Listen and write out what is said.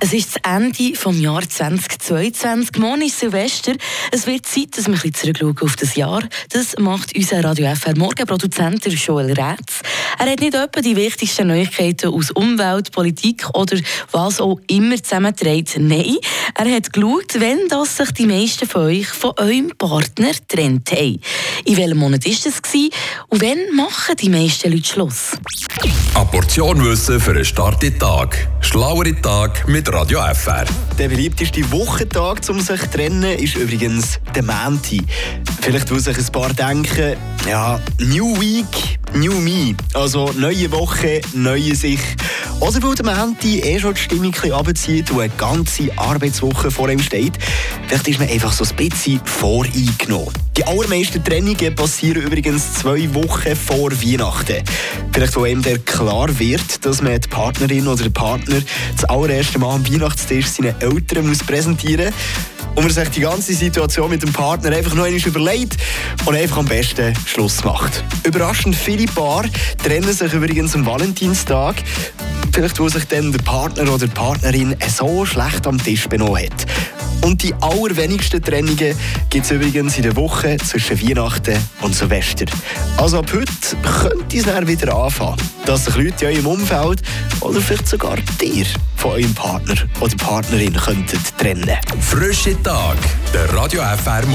Es ist das Ende des Jahres 2022. Morgen ist Silvester. Es wird Zeit, dass wir ein bisschen zurückschauen auf das Jahr. Das macht unser Radio FR Morgenproduzent Joel Rätz. Er hat nicht etwa die wichtigsten Neuigkeiten aus Umwelt, Politik oder was auch immer zusammenträgt. Nein, er hat geschaut, wenn das sich die meisten von euch von eurem Partner trennt haben. In welchem Monat war das und wann machen die meisten Leute Schluss? Portion Wissen für einen starken Tag. Schlauere Tag mit Radio FR. Der beliebteste Wochentag, um sich zu trennen, ist übrigens der Mänti. Vielleicht will sich ein paar denken, ja, New Week, New Me. Also neue Woche, neue sich. Oder weil der Mänti eh schon die Stimmung runterzieht und eine ganze Arbeitswoche vor ihm steht. Vielleicht ist man einfach so ein bisschen voreingenommen. Die allermeisten Trennungen passieren übrigens zwei Wochen vor Weihnachten. Vielleicht, wo ihm der klar wird, dass man die Partnerin oder den Partner das allererste Mal am Weihnachtstisch seinen Eltern muss präsentieren muss und man sich die ganze Situation mit dem Partner einfach noch einmal überlegt und einfach am besten Schluss macht. Überraschend viele Paar trennen sich übrigens am Valentinstag. Vielleicht, wo sich dann der Partner oder die Partnerin so schlecht am Tisch benommen hat. Und die allerwenigsten Trennungen gibt es übrigens in der Woche zwischen Weihnachten und Silvester. Also ab heute könnte es dann wieder anfangen, dass sich Leute in eurem Umfeld oder vielleicht sogar dir von eurem Partner oder Partnerin könnten trennen. Frische Tag, der Radio FR